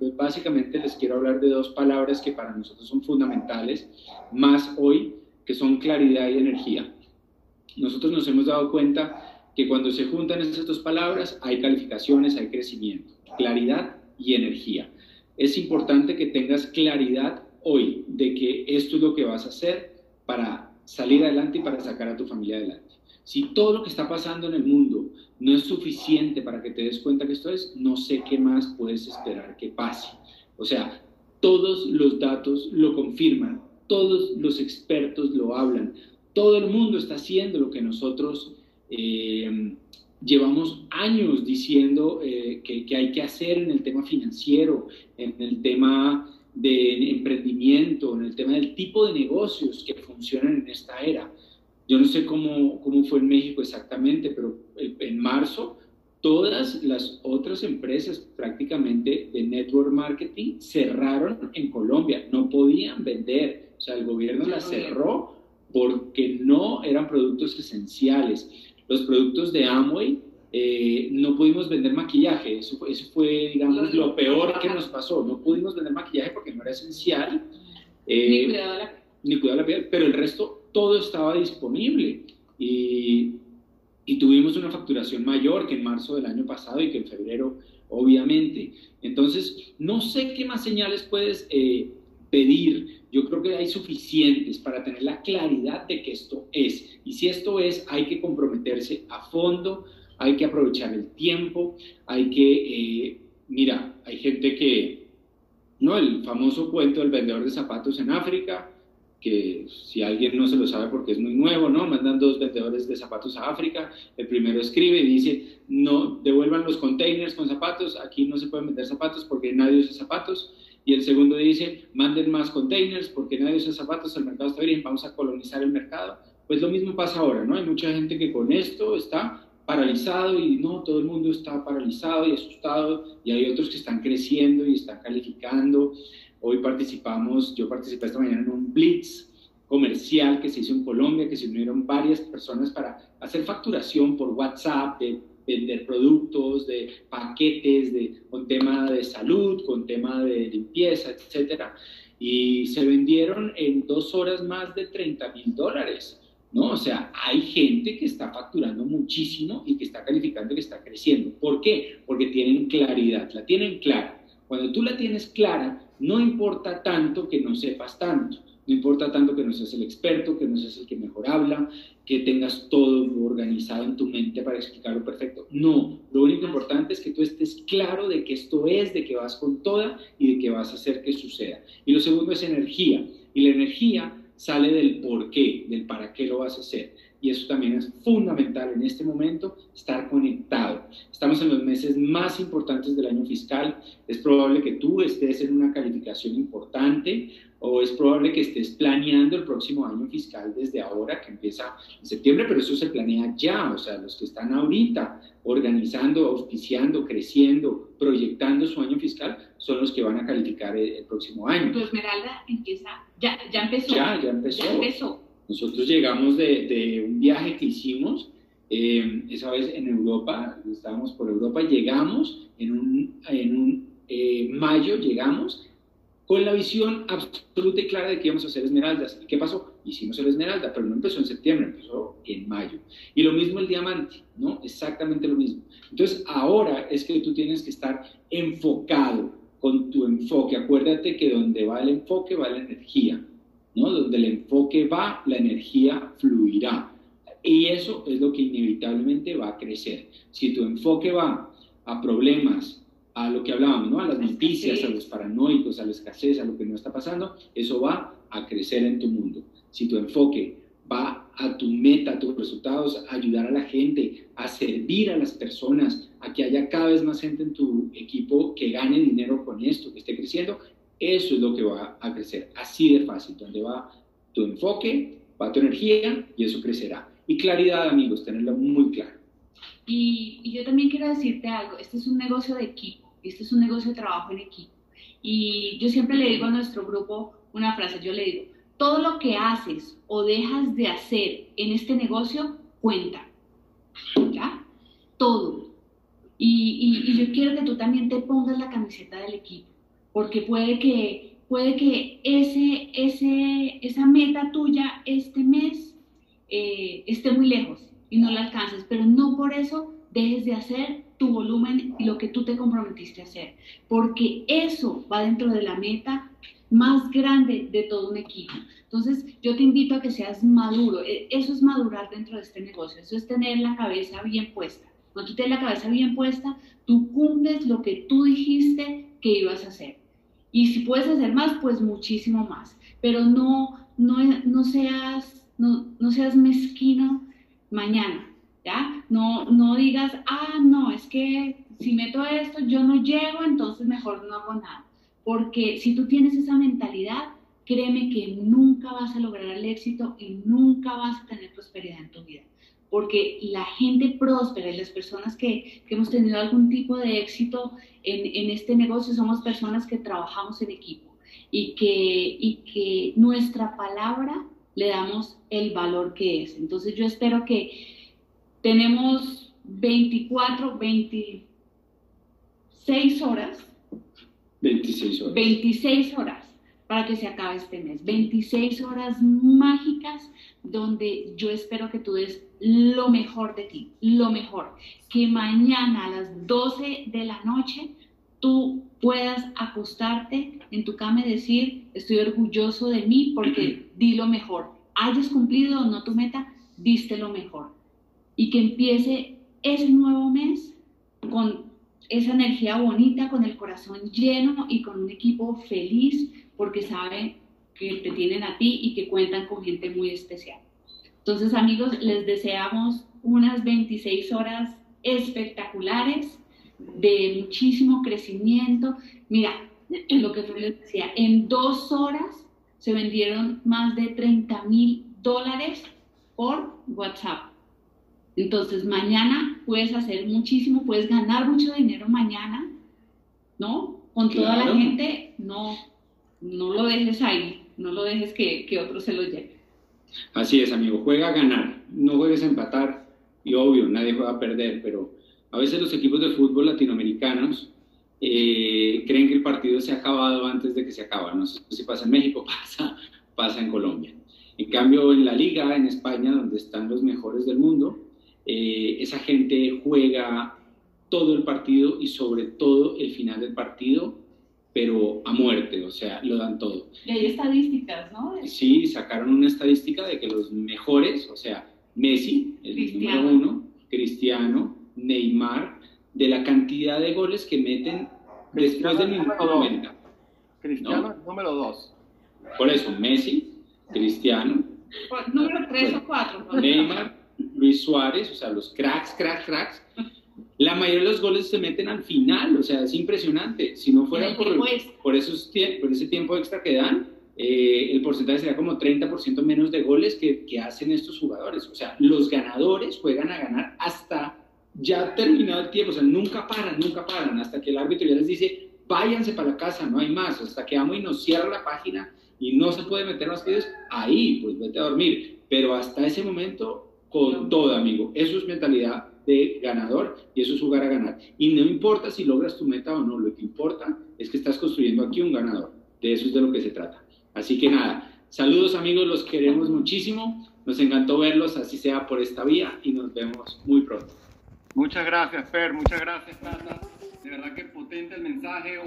básicamente les quiero hablar de dos palabras que para nosotros son fundamentales, más hoy, que son claridad y energía. Nosotros nos hemos dado cuenta que cuando se juntan esas dos palabras hay calificaciones, hay crecimiento, claridad y energía. Es importante que tengas claridad hoy de que esto es lo que vas a hacer para salir adelante y para sacar a tu familia adelante. Si todo lo que está pasando en el mundo no es suficiente para que te des cuenta que esto es, no sé qué más puedes esperar que pase. O sea, todos los datos lo confirman, todos los expertos lo hablan, todo el mundo está haciendo lo que nosotros eh, llevamos años diciendo eh, que, que hay que hacer en el tema financiero, en el tema de emprendimiento, en el tema del tipo de negocios que funcionan en esta era. Yo no sé cómo, cómo fue en México exactamente, pero en marzo todas las otras empresas prácticamente de network marketing cerraron en Colombia, no podían vender, o sea, el gobierno las cerró porque no eran productos esenciales. Los productos de Amway, eh, no pudimos vender maquillaje, eso, eso fue, digamos, lo peor que nos pasó, no pudimos vender maquillaje porque no era esencial. Eh, ni cuidado la Ni cuidado la piel, pero el resto todo estaba disponible y, y, tuvimos una facturación mayor que en marzo del año pasado y que en febrero, obviamente. Entonces, no sé qué más señales puedes eh, pedir. Yo creo que hay suficientes para tener la claridad de que esto es. Y si esto es, hay que comprometerse a fondo, hay que aprovechar el tiempo, hay que, eh, mira, hay gente que, ¿no? El famoso cuento del vendedor de zapatos en África, que si alguien no se lo sabe porque es muy nuevo, ¿no? Mandan dos vendedores de zapatos a África, el primero escribe y dice, no, devuelvan los containers con zapatos, aquí no se pueden vender zapatos porque nadie usa zapatos, y el segundo dice, manden más containers porque nadie usa zapatos, el mercado está bien, vamos a colonizar el mercado. Pues lo mismo pasa ahora, ¿no? Hay mucha gente que con esto está paralizado y no, todo el mundo está paralizado y asustado, y hay otros que están creciendo y están calificando. Hoy participamos, yo participé esta mañana en un blitz comercial que se hizo en Colombia, que se unieron varias personas para hacer facturación por WhatsApp, de vender productos, de paquetes, de, con tema de salud, con tema de limpieza, etcétera. Y se vendieron en dos horas más de 30 mil dólares. ¿no? O sea, hay gente que está facturando muchísimo y que está calificando que está creciendo. ¿Por qué? Porque tienen claridad, la tienen clara. Cuando tú la tienes clara, no importa tanto que no sepas tanto, no importa tanto que no seas el experto, que no seas el que mejor habla, que tengas todo organizado en tu mente para explicarlo perfecto. No, lo único importante es que tú estés claro de que esto es, de que vas con toda y de que vas a hacer que suceda. Y lo segundo es energía. Y la energía sale del por qué, del para qué lo vas a hacer y eso también es fundamental en este momento, estar conectado. Estamos en los meses más importantes del año fiscal, es probable que tú estés en una calificación importante o es probable que estés planeando el próximo año fiscal desde ahora, que empieza en septiembre, pero eso se planea ya, o sea, los que están ahorita organizando, auspiciando, creciendo, proyectando su año fiscal, son los que van a calificar el, próximo año. Tu Esmeralda empieza, ya, ya empezó. Ya, ya empezó. Ya empezó. Nosotros llegamos de, un viaje que hicimos, eh, esa vez en Europa, estábamos por Europa, llegamos en un, en un eh, mayo, llegamos con la visión absoluta y clara de que íbamos a hacer esmeraldas. ¿Y qué pasó? Hicimos el esmeralda, pero no empezó en septiembre, empezó en mayo. Y lo mismo el diamante, ¿no? Exactamente lo mismo. Entonces, ahora es que tú tienes que estar enfocado con tu enfoque. Acuérdate que donde va el enfoque va la energía. Donde el enfoque va, la energía fluirá. Y eso es lo que inevitablemente va a crecer. Si tu enfoque va a problemas, a lo que hablábamos, ¿no? A las noticias, a los paranoicos, a la escasez, a lo que no está pasando, eso va a crecer en tu mundo. Si tu enfoque va a tu meta, a tus resultados, a ayudar a la gente, a servir a las personas, a que haya cada vez más gente en tu equipo que gane dinero con esto, que esté creciendo, eso es lo que va a crecer, así de fácil, donde va tu enfoque, va tu energía y eso crecerá. Y claridad, amigos, tenerlo muy claro. Y, yo también quiero decirte algo, este es un negocio de equipo, este es un negocio de trabajo en equipo. Y yo siempre le digo a nuestro grupo una frase, yo le digo, todo lo que haces o dejas de hacer en este negocio cuenta. Todo. Y, y, yo quiero que tú también te pongas la camiseta del equipo porque puede que, puede que ese, ese, esa meta tuya este mes eh, esté muy lejos y no la alcances, pero no por eso dejes de hacer tu volumen y lo que tú te comprometiste a hacer, porque eso va dentro de la meta más grande de todo un equipo. Entonces, yo te invito a que seas maduro. E, eso es madurar dentro de este negocio. Eso es tener la cabeza bien puesta. Cuando tú tienes la cabeza bien puesta, tú cumples lo que tú dijiste que ibas a hacer. Y si puedes hacer más, pues muchísimo más. Pero no, no, no, seas, no, no seas mezquino mañana, ¿ya? No, no digas, ah, no, es que si meto esto, yo no llego, entonces mejor no hago nada. Porque si tú tienes esa mentalidad, créeme que nunca vas a lograr el éxito y nunca vas a tener prosperidad en tu vida. Porque la gente próspera y las personas que, que hemos tenido algún tipo de éxito en, en, este negocio somos personas que trabajamos en equipo y que, y que nuestra palabra le damos el valor que es. Entonces yo espero que tenemos 24, 26 horas 26 horas. 26 horas para que se acabe este mes. 26 horas mágicas donde yo espero que tú des lo mejor de ti, lo mejor. Que mañana a las 12 de la noche tú puedas acostarte en tu cama y decir, estoy orgulloso de mí porque di lo mejor. Hayas cumplido o no tu meta, diste lo mejor. Y que empiece ese nuevo mes con esa energía bonita, con el corazón lleno y con un equipo feliz porque saben que te tienen a ti y que cuentan con gente muy especial. Entonces amigos, les deseamos unas 26 horas espectaculares de muchísimo crecimiento. Mira, lo que les decía, en dos horas se vendieron más de 30 mil dólares por WhatsApp. Entonces, mañana puedes hacer muchísimo, puedes ganar mucho dinero mañana, ¿no? Con toda la gente, no, no lo dejes ahí, no lo dejes que, que otro se lo lleve. Así es, amigo, juega a ganar, no juegues a empatar, y obvio, nadie juega a perder, pero a veces los equipos de fútbol latinoamericanos eh, creen que el partido se ha acabado antes de que se acaba. No sé si pasa en México, pasa, pasa en Colombia. En cambio, en la liga, en España, donde están los mejores del mundo, eh, esa gente juega todo el partido y sobre todo el final del partido, pero a muerte, o sea, lo dan todo. Y hay estadísticas, ¿no? Sí, sacaron una estadística de que los mejores, o sea, Messi, el número uno, Cristiano, Neymar, de la cantidad de goles que meten después del minuto 90. Cristiano ¿no? número dos. Por eso, Messi, Cristiano. número tres o cuatro. Neymar, Luis Suárez, o sea, los cracks, cracks, cracks, la mayoría de los goles se meten al final, o sea, es impresionante. Si no fuera por, por, esos, por ese tiempo extra que dan, eh, el porcentaje sería como 30% menos de goles que, que, hacen estos jugadores. O sea, los ganadores juegan a ganar hasta ya terminado el tiempo, o sea, nunca paran, nunca paran, hasta que el árbitro ya les dice, váyanse para la casa, no hay más, hasta que amo y nos cierra la página y no se puede meter más pedidos, ahí, pues vete a dormir. Pero hasta ese momento con todo, amigo. Eso es mentalidad de ganador y eso es jugar a ganar. Y no importa si logras tu meta o no, lo que importa es que estás construyendo aquí un ganador. De eso es de lo que se trata. Así que nada, saludos amigos, los queremos muchísimo. Nos encantó verlos, así sea por esta vía y nos vemos muy pronto. Muchas gracias, Fer, muchas gracias, Tata. De verdad que potente el mensaje.